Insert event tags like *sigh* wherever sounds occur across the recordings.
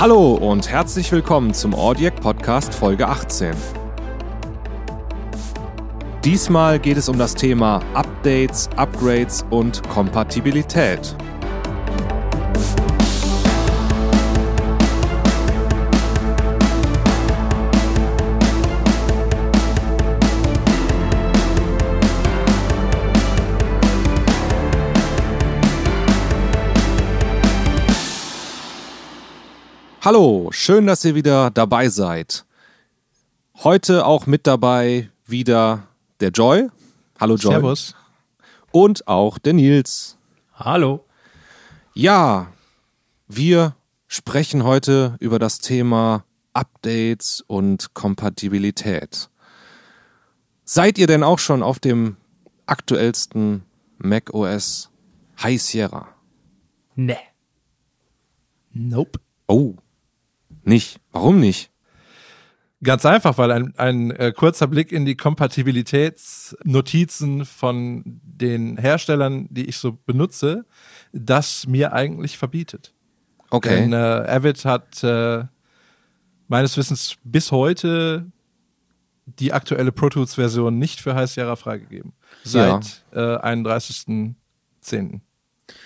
Hallo und herzlich willkommen zum Audiac Podcast Folge 18. Diesmal geht es um das Thema Updates, Upgrades und Kompatibilität. Hallo, schön, dass ihr wieder dabei seid. Heute auch mit dabei wieder der Joy. Hallo Joy. Servus. Und auch der Nils. Hallo. Ja, wir sprechen heute über das Thema Updates und Kompatibilität. Seid ihr denn auch schon auf dem aktuellsten Mac OS High Sierra? Ne. Nope. Oh, nicht. Warum nicht? Ganz einfach, weil ein, ein äh, kurzer Blick in die Kompatibilitätsnotizen von den Herstellern, die ich so benutze, das mir eigentlich verbietet. Okay. Denn äh, Avid hat äh, meines Wissens bis heute die aktuelle Pro Tools Version nicht für Sierra freigegeben. Seit äh, 31.10.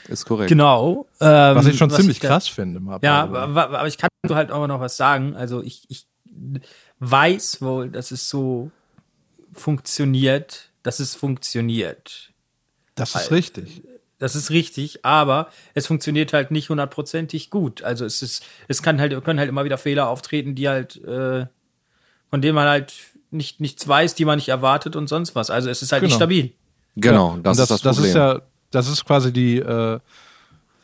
Ist korrekt. Genau. Was Ähm, ich schon ziemlich ich da- krass finde. Mal Ja, aber, aber ich kann halt auch noch was sagen. Also ich, ich weiß wohl, dass es so funktioniert, dass es funktioniert. das ist richtig. Das ist richtig, aber es funktioniert halt nicht hundertprozentig gut. Also es ist, es kann halt, können halt immer wieder Fehler auftreten, die halt, äh, von denen man halt nicht, nichts weiß, die man nicht erwartet und sonst was. Also es ist halt nicht Genau. stabil. Genau, Ja, das, und ist das das Problem. ist ja, das ist quasi die, äh,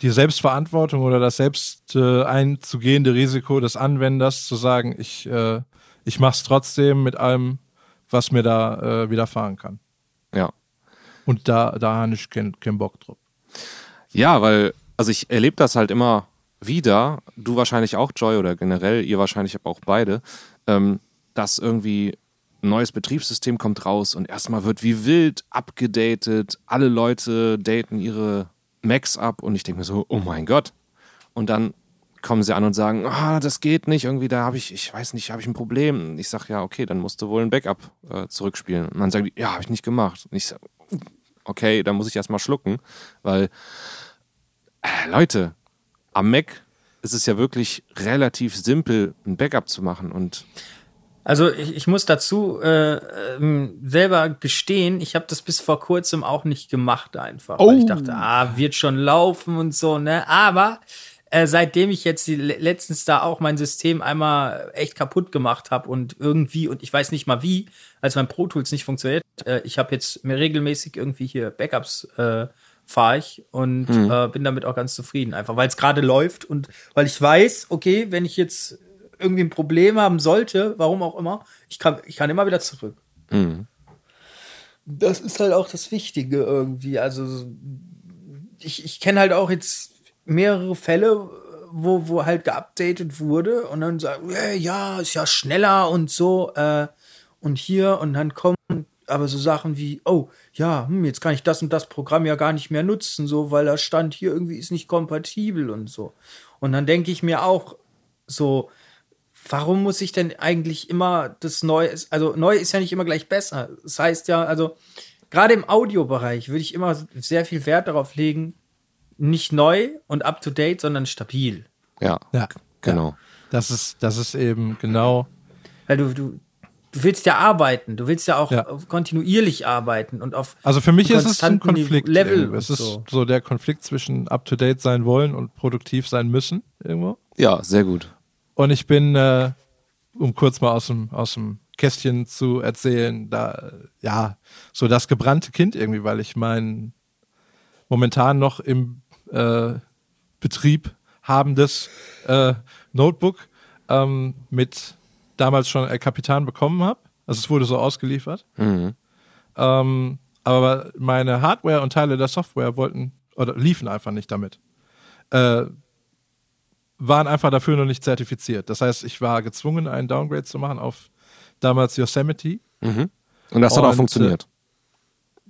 die Selbstverantwortung oder das selbst äh, einzugehende Risiko des Anwenders, zu sagen, ich, äh, ich mach's trotzdem mit allem, was mir da äh, widerfahren kann. ja. Und da, da habe ich keinen keinen Bock drauf. Ja, weil, also ich erlebe das halt immer wieder, du wahrscheinlich auch, Joy, oder generell, ihr wahrscheinlich auch beide, ähm, dass irgendwie ein neues Betriebssystem kommt raus und erstmal wird wie wild abgedatet, alle Leute daten ihre Macs ab und ich denke mir so, oh mein Gott. Und dann kommen sie an und sagen, ah, das geht nicht, irgendwie, da habe ich, ich weiß nicht, habe ich ein Problem. Ich sage, ja, okay, dann musst du wohl ein Backup äh, zurückspielen. Und dann sagen die, ja, habe ich nicht gemacht. Und ich sage, okay, dann muss ich erstmal schlucken, weil äh, Leute, am Mac ist es ja wirklich relativ simpel, ein Backup zu machen und Also ich, ich muss dazu äh, ähm, selber gestehen, ich habe das bis vor kurzem auch nicht gemacht einfach. Weil ich dachte, ah, wird schon laufen und so, ne? Aber äh, seitdem ich jetzt die, le- letztens da auch mein System einmal echt kaputt gemacht habe und irgendwie, und ich weiß nicht mal wie, als mein Pro Tools nicht funktioniert, äh, ich habe jetzt mir regelmäßig irgendwie hier Backups äh, fahre ich und äh, bin damit auch ganz zufrieden. Einfach weil es gerade läuft und weil ich weiß, okay, wenn ich jetzt irgendwie ein Problem haben sollte, warum auch immer, ich kann, ich kann immer wieder zurück. Das ist halt auch das Wichtige irgendwie. Also ich, ich kenne halt auch jetzt mehrere Fälle, wo, wo halt geupdatet wurde und dann sagen, äh, ja, ist ja schneller und so äh, und hier und dann kommen aber so Sachen wie, oh, ja, hm, jetzt kann ich das und das Programm ja gar nicht mehr nutzen, so, weil da stand hier irgendwie ist nicht kompatibel und so. Und dann denke ich mir auch so, warum muss ich denn eigentlich immer das Neue, also neu ist ja nicht immer gleich besser. Das heißt ja, also gerade im Audiobereich würde ich immer sehr viel Wert darauf legen, nicht neu und up to date, sondern stabil. ja, Ja, genau. Das ist, das ist eben genau. Weil du, du, du willst ja arbeiten, du willst ja auch Ja. kontinuierlich arbeiten und auf Also für mich ist es ein Konflikt. Level. Es ist so. so. der Konflikt zwischen up-to-date sein wollen und produktiv sein müssen irgendwo. Ja, sehr gut. Und ich bin, äh, um kurz mal aus dem, aus dem Kästchen zu erzählen, da, ja, so das gebrannte Kind irgendwie, weil ich mein momentan noch im äh, Betrieb habendes äh, Notebook ähm, mit damals schon El Capitan bekommen habe. Also es wurde so ausgeliefert. Ähm, aber meine Hardware und Teile der Software wollten oder liefen einfach nicht damit. Äh, waren einfach dafür noch nicht zertifiziert. Das heißt, ich war gezwungen, einen Downgrade zu machen auf damals Yosemite. Und das hat auch Und, funktioniert.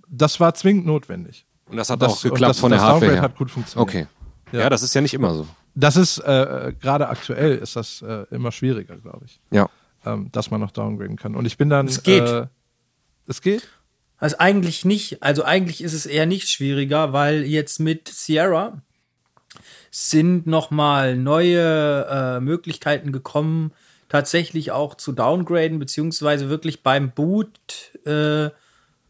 Das war zwingend notwendig. Und das hat das- auch und geklappt das- von der das Hardware Downgrade her. hat gut funktioniert. Okay. Ja. Ja. das ist ja nicht immer so. das ist äh, gerade aktuell ist das äh, immer schwieriger, glaube ich. Ja. Ähm, dass man noch downgraden kann. Und ich bin dann. Es geht. Äh, es geht? Also eigentlich nicht. Also eigentlich ist es eher nicht schwieriger, weil jetzt mit Sierra sind noch mal neue äh, Möglichkeiten gekommen, tatsächlich auch zu downgraden, beziehungsweise wirklich beim Boot äh,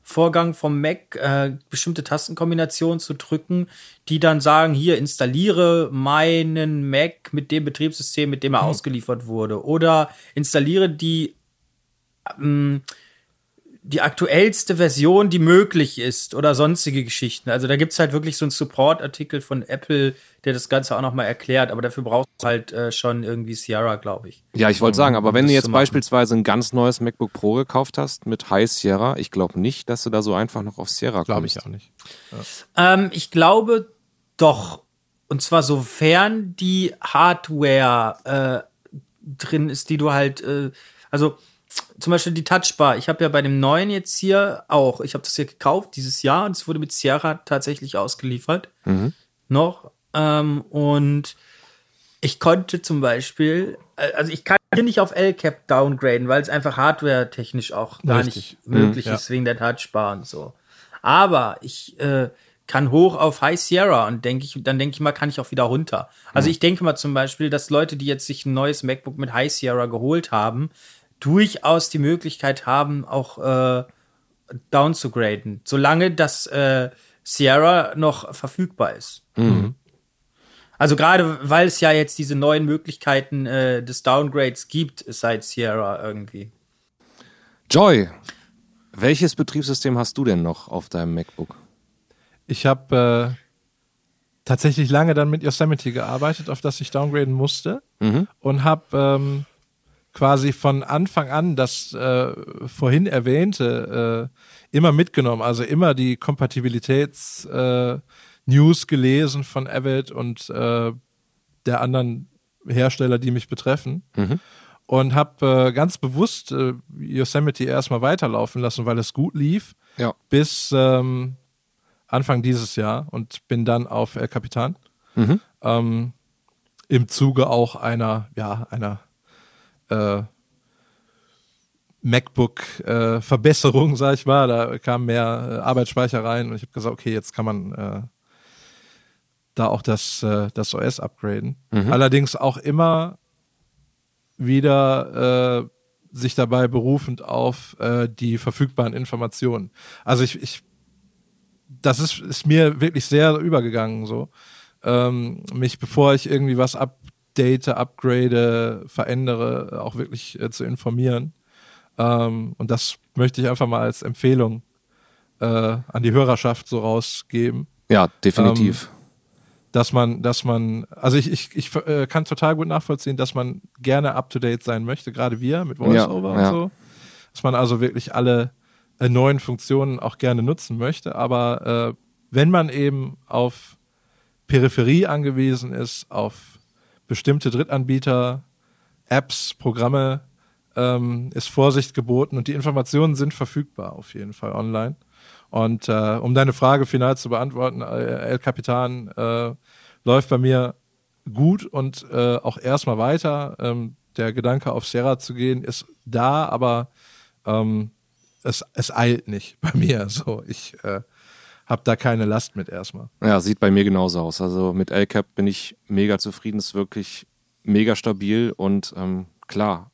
Vorgang vom Mac äh, bestimmte Tastenkombinationen zu drücken, die dann sagen, hier installiere meinen Mac mit dem Betriebssystem, mit dem er ausgeliefert wurde. Oder installiere die ähm, die aktuellste Version, die möglich ist oder sonstige Geschichten. Also da gibt's halt wirklich so einen Support-Artikel von Apple, der das Ganze auch nochmal erklärt, aber dafür brauchst du halt äh, schon irgendwie Sierra, glaube ich. Ja, ich wollte sagen, aber wenn das du jetzt beispielsweise ein ganz neues MacBook Pro gekauft hast mit High Sierra, ich glaube nicht, dass du da so einfach noch auf Sierra Glaube kommst. ich auch nicht. Ähm, ich glaube doch. Und zwar sofern die Hardware äh, drin ist, die du halt, äh, also zum Beispiel die Touchbar. Ich habe ja bei dem neuen jetzt hier auch, ich habe das hier gekauft dieses Jahr und es wurde mit Sierra tatsächlich ausgeliefert. Noch. Ähm, und ich konnte zum Beispiel, äh, also ich kann hier nicht auf LCAP downgraden, weil es einfach hardware-technisch auch gar Richtig. nicht möglich Mhm, ja. ist, wegen der Touchbar und so. Aber ich äh, kann hoch auf High Sierra und denke ich, dann denke ich mal, kann ich auch wieder runter. Also ich denke mal zum Beispiel, dass Leute, die jetzt sich ein neues MacBook mit High Sierra geholt haben, durchaus die Möglichkeit haben, auch äh, down zu graden, solange das äh, Sierra noch verfügbar ist. Also gerade weil es ja jetzt diese neuen Möglichkeiten äh, des Downgrades gibt seit Sierra irgendwie. Joy, welches Betriebssystem hast du denn noch auf deinem MacBook? Ich habe äh, tatsächlich lange dann mit Yosemite gearbeitet, auf das ich downgraden musste. Und habe ähm, quasi von Anfang an das äh, vorhin erwähnte äh, immer mitgenommen. Also immer die Kompatibilitäts-News äh, News gelesen von Avid und äh, der anderen Hersteller, die mich betreffen. Und habe äh, ganz bewusst äh, Yosemite erstmal weiterlaufen lassen, weil es gut lief Ja. bis ähm, Anfang dieses Jahr und bin dann auf El Capitan. Ähm, Im Zuge auch einer, ja, einer äh, MacBook-Verbesserung, *laughs* sag ich mal. Da kam mehr äh, Arbeitsspeicher rein und ich habe gesagt, okay, jetzt kann man äh, da auch das, äh, das OS upgraden. Allerdings auch immer wieder äh, sich dabei berufend auf äh, die verfügbaren Informationen. Also ich, ich das ist, ist mir wirklich sehr übergegangen, so. Ähm, mich, bevor ich irgendwie was update, upgrade, verändere, auch wirklich äh, zu informieren. Ähm, und das möchte ich einfach mal als Empfehlung äh, an die Hörerschaft so rausgeben Ja, definitiv. dass man, dass man, also ich, ich, ich äh, kann total gut nachvollziehen, dass man gerne up to date sein möchte, gerade wir mit VoiceOver Ja, ja. und so. Dass man also wirklich alle äh, neuen Funktionen auch gerne nutzen möchte. Aber äh, wenn man eben auf Peripherie angewiesen ist, auf bestimmte Drittanbieter, Apps, Programme, ähm, ist Vorsicht geboten und die Informationen sind verfügbar auf jeden Fall online. Und äh, um deine Frage final zu beantworten, äh, El Capitan äh, läuft bei mir gut und äh, auch erstmal weiter. Ähm, der Gedanke auf Sierra zu gehen ist da, aber ähm, es, es eilt nicht *laughs* bei mir. So, ich äh, habe da keine Last mit erstmal. Ja, sieht bei mir genauso aus. Also mit LCAP bin ich mega zufrieden, ist wirklich mega stabil und ähm, klar,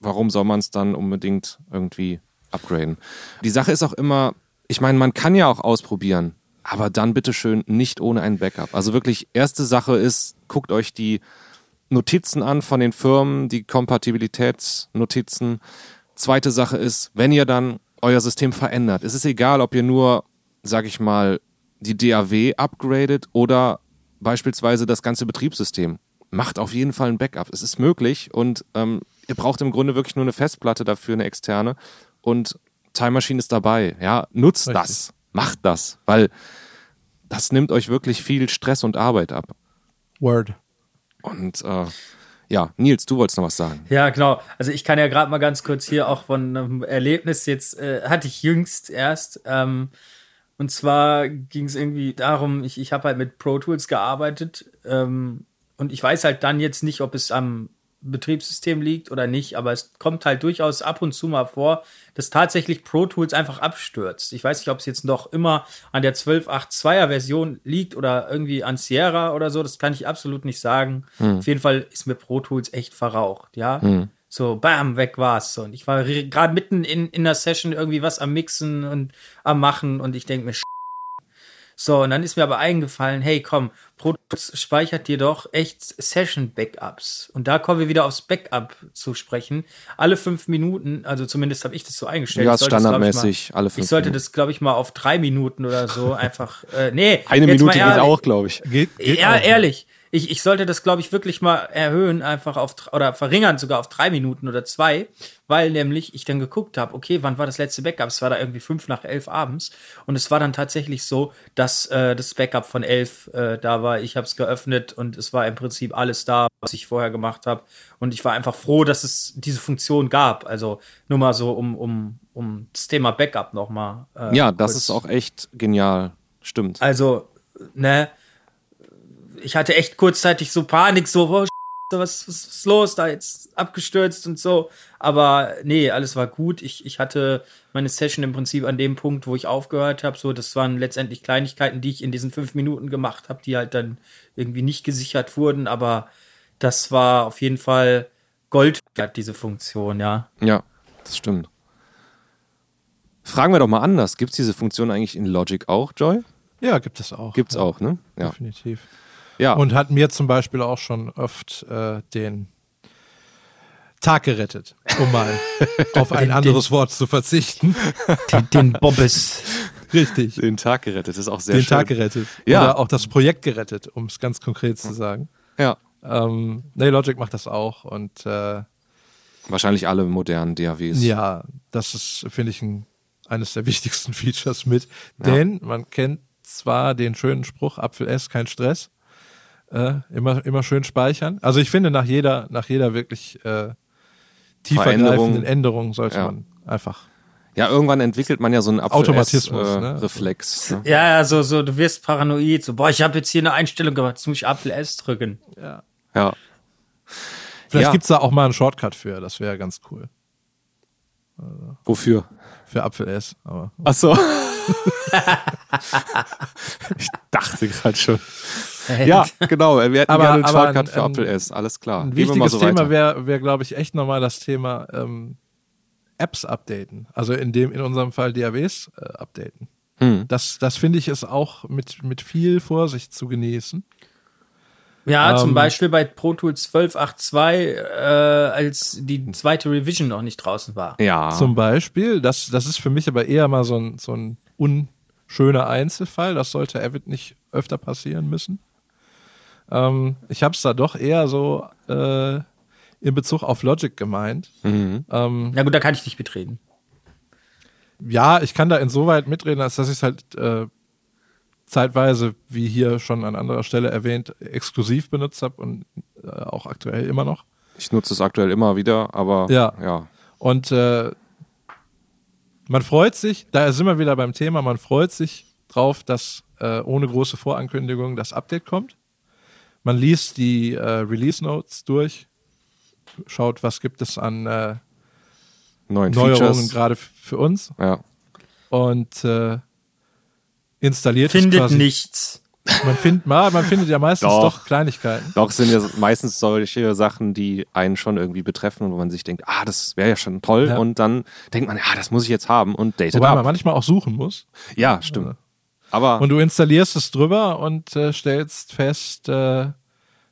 warum soll man es dann unbedingt irgendwie upgraden? Die Sache ist auch immer, ich meine, man kann ja auch ausprobieren, aber dann bitteschön nicht ohne ein Backup. Also wirklich, erste Sache ist, guckt euch die Notizen an von den Firmen, die Kompatibilitätsnotizen. Zweite Sache ist, wenn ihr dann euer System verändert, es ist egal, ob ihr nur, sag ich mal, die DAW upgradet oder beispielsweise das ganze Betriebssystem. Macht auf jeden Fall ein Backup. Es ist möglich und ähm, ihr braucht im Grunde wirklich nur eine Festplatte dafür, eine externe. Und Time Machine ist dabei. Ja, nutzt Richtig. das. Macht das, weil das nimmt euch wirklich viel Stress und Arbeit ab. Word. Und äh, ja, Nils, du wolltest noch was sagen. Ja, genau. Also ich kann ja gerade mal ganz kurz hier auch von einem Erlebnis jetzt, äh, hatte ich jüngst erst. Ähm, und zwar ging es irgendwie darum, ich, ich habe halt mit Pro Tools gearbeitet ähm, und ich weiß halt dann jetzt nicht, ob es am Betriebssystem liegt oder nicht, aber es kommt halt durchaus ab und zu mal vor, dass tatsächlich Pro Tools einfach abstürzt. Ich weiß nicht, ob es jetzt noch immer an der 12.8.2er Version liegt oder irgendwie an Sierra oder so, das kann ich absolut nicht sagen. Hm. Auf jeden Fall ist mir Pro Tools echt verraucht, ja. So, bam, weg war's. Und ich war gerade mitten in, in der Session irgendwie was am Mixen und am Machen und ich denke mir, so, und dann ist mir aber eingefallen, hey, komm, Pro Tools speichert dir doch echt Session-Backups. Und da kommen wir wieder aufs Backup zu sprechen. Alle fünf Minuten, also zumindest habe ich das so eingestellt. Ja, standardmäßig alle fünf Ich sollte Minuten. das, glaube ich, mal auf drei Minuten oder so *laughs* einfach, äh, nee. Eine Minute mal geht ehrlich. auch, glaube ich. Geht, geht Ja, auch. ehrlich. Ich, ich sollte das, glaube ich, wirklich mal erhöhen, einfach auf, oder verringern sogar auf drei Minuten oder zwei, weil nämlich ich dann geguckt habe, okay, wann war das letzte Backup? Es war da irgendwie fünf nach elf abends und es war dann tatsächlich so, dass äh, das Backup von elf äh, da war. Ich habe es geöffnet und es war im Prinzip alles da, was ich vorher gemacht habe und ich war einfach froh, dass es diese Funktion gab. Also nur mal so, um, um, um das Thema Backup nochmal. Äh, Ja, das kurz- ist auch echt genial. Stimmt. also, ne, ich hatte echt kurzzeitig so Panik, so, oh, was, was ist los, da jetzt abgestürzt und so. Aber nee, alles war gut. Ich, ich hatte meine Session im Prinzip an dem Punkt, wo ich aufgehört habe. So, das waren letztendlich Kleinigkeiten, die ich in diesen fünf Minuten gemacht habe, die halt dann irgendwie nicht gesichert wurden. Aber das war auf jeden Fall Gold wert, diese Funktion, ja. Ja, das stimmt. Fragen wir doch mal anders. Gibt es diese Funktion eigentlich in Logic auch, Joy? Ja, gibt es auch. Gibt's ja, auch, ne? Ja. Definitiv. Ja. Und hat mir zum Beispiel auch schon oft äh, den Tag gerettet, um mal *laughs* auf ein anderes Wort zu verzichten. *laughs* Den, den Bobbes. Richtig. den Tag gerettet, das ist auch sehr den schön. Tag gerettet. Ja. Oder auch das Projekt gerettet, um es ganz konkret zu sagen. Ja. Ähm, nee, Logic macht das auch und äh, Wahrscheinlich alle modernen DAWs. ja, das ist, finde ich, ein, eines der wichtigsten *laughs* Features mit. Denn man kennt zwar den schönen Spruch, Apfel S, kein Stress. Äh, immer, immer schön speichern. Also ich finde, nach jeder, nach jeder wirklich äh, tiefergreifenden. Änderung sollte Ja. man einfach. Ja, irgendwann entwickelt man ja so einen Automatismus, Apfel-S, äh, ne? Reflex. Ne? Ja, ja, so, so, du wirst paranoid. So, boah, ich habe jetzt hier eine Einstellung gemacht, jetzt muss ich Apfel S drücken. Ja. Ja. Vielleicht Ja. gibt's da auch mal einen Shortcut für, das wäre ganz cool. Wofür? Für Apfel S. Aber Ach so. *laughs* ich dachte gerade schon. Ja, genau. Wir hätten Aber- gerne einen Shortcut ein- für ein- Apfel S. Alles klar. Ein Gehen wir mal wichtiges so Thema wäre, wär, glaube ich, echt nochmal das Thema ähm, Apps updaten. Also in dem, in unserem Fall DAWs äh, updaten. Hm. Das, das finde ich ist auch mit, mit viel Vorsicht zu genießen. Ja, Ähm, zum Beispiel bei Pro Tools 12.8.2, äh, als die zweite Revision noch nicht draußen war. Ja. Zum Beispiel, das, das ist für mich aber eher mal so ein, so ein unschöner Einzelfall. Das sollte Avid nicht öfter passieren müssen. Ähm, ich habe es da doch eher so äh, in Bezug auf Logic gemeint. Mhm. Ähm, Na gut, da kann ich nicht mitreden. ja, ich kann da insoweit mitreden, als dass ich es halt äh, zeitweise, wie hier schon an anderer Stelle erwähnt, exklusiv benutzt habe und äh, auch aktuell immer noch. Ich nutze es aktuell immer wieder, aber Ja. ja. Und äh, man freut sich, da sind wir wieder beim Thema, man freut sich drauf, dass äh, ohne große Vorankündigung das Update kommt. Man liest die äh, Release Notes durch, schaut, was gibt es an äh, Neuen Neuerungen gerade für uns Ja. und installiert Findet quasi. nichts. Man, find, ma, man findet ja meistens Doch. doch, Kleinigkeiten. Doch sind ja meistens solche Sachen, die einen schon irgendwie betreffen und wo man sich denkt, ah, das wäre ja schon toll. Ja. Und dann denkt man, ja, das muss ich jetzt haben und datet Wobei man ab. manchmal auch suchen muss. Ja, stimmt. Aber Und du installierst es drüber und äh, stellst fest, äh,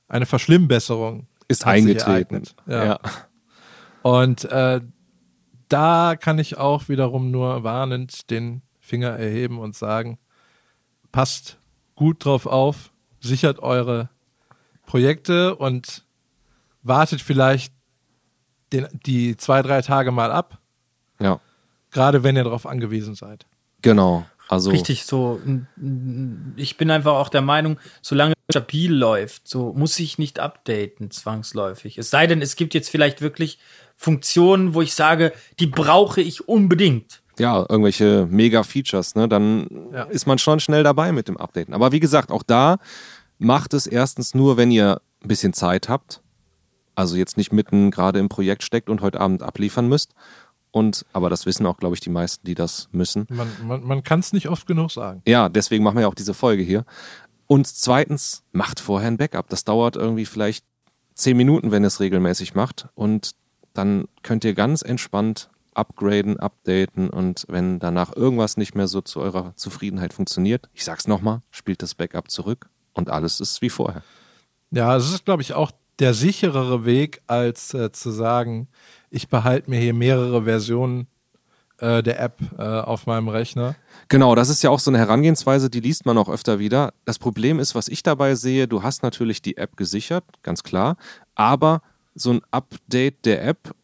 eine Verschlimmbesserung ist eingetreten. Ja. Ja. Und äh, da kann ich auch wiederum nur warnend den Finger erheben und sagen, passt gut drauf auf, sichert eure Projekte und wartet vielleicht den, die zwei, drei Tage mal ab, ja, gerade wenn ihr darauf angewiesen seid. genau. Also Richtig, so. Ich bin einfach auch der Meinung, solange es stabil läuft, so muss ich nicht updaten, zwangsläufig. Es sei denn, es gibt jetzt vielleicht wirklich Funktionen, wo ich sage, die brauche ich unbedingt. Ja, irgendwelche Mega-Features, ne, dann Ja. ist man schon schnell dabei mit dem Updaten. Aber wie gesagt, auch da macht es erstens nur, wenn ihr ein bisschen Zeit habt, also jetzt nicht mitten gerade im Projekt steckt und heute Abend abliefern müsst. Und, aber das wissen auch, glaube ich, die meisten, die das müssen. Man, man, man kann es nicht oft genug sagen. Ja, deswegen machen wir ja auch diese Folge hier. Und zweitens, macht vorher ein Backup. Das dauert irgendwie vielleicht zehn Minuten, wenn ihr es regelmäßig macht. Und dann könnt ihr ganz entspannt upgraden, updaten und wenn danach irgendwas nicht mehr so zu eurer Zufriedenheit funktioniert, ich sag's nochmal, spielt das Backup zurück und alles ist wie vorher. Ja, es ist, glaube ich, auch der sicherere Weg, als äh, zu sagen, ich behalte mir hier mehrere Versionen äh, der App äh, auf meinem Rechner. Genau, das ist ja auch so eine Herangehensweise, die liest man auch öfter wieder. Das Problem ist, was ich dabei sehe, du hast natürlich die App gesichert, ganz klar, aber so ein Update der App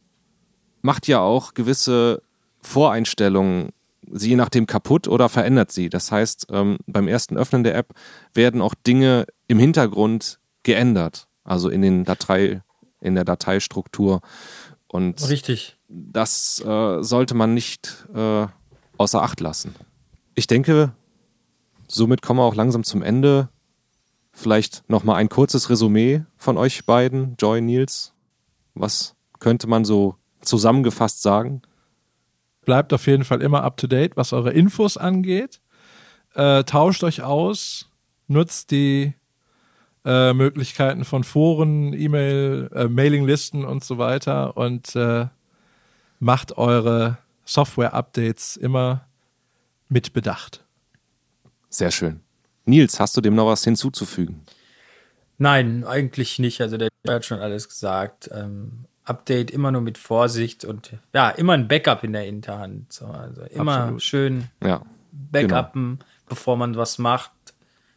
macht ja auch gewisse Voreinstellungen, sie je nachdem kaputt oder verändert sie. Das heißt, ähm, beim ersten Öffnen der App werden auch Dinge im Hintergrund geändert, also in den Datei, in der Dateistruktur. Und Richtig. das äh, sollte man nicht äh, außer Acht lassen. Ich denke, somit kommen wir auch langsam zum Ende. Vielleicht nochmal ein kurzes Resümee von euch beiden, Joy, Nils. Was könnte man so zusammengefasst sagen? Bleibt auf jeden Fall immer up to date, was eure Infos angeht. Äh, tauscht euch aus, nutzt die äh, Möglichkeiten von Foren, E-Mail, äh, Mailinglisten und so weiter und äh, macht eure Software-Updates immer mit Bedacht. Sehr schön. Nils, hast du dem noch was hinzuzufügen? Nein, eigentlich nicht. Also der hat schon alles gesagt. Ähm, Update immer nur mit Vorsicht und ja, immer ein Backup in der Hinterhand. So, also immer Absolut. schön Ja. backuppen, bevor man was macht.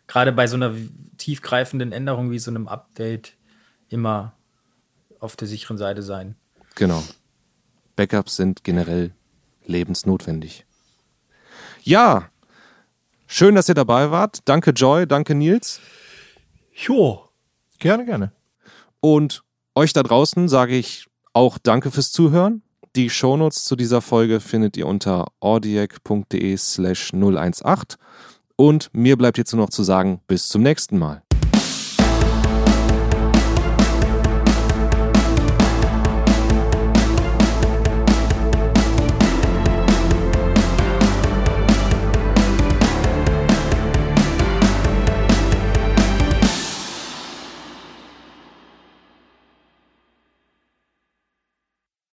Gerade bei so einer tiefgreifenden Änderung wie so einem Update immer auf der sicheren Seite sein. Genau. Backups sind generell lebensnotwendig. Ja, schön, dass ihr dabei wart. Danke Joy, danke Nils. Jo. Gerne, gerne. Und euch da draußen sage ich auch danke fürs Zuhören. Die Shownotes zu dieser Folge findet ihr unter audiac.de slash 018. Und mir bleibt jetzt nur noch zu sagen, bis zum nächsten Mal.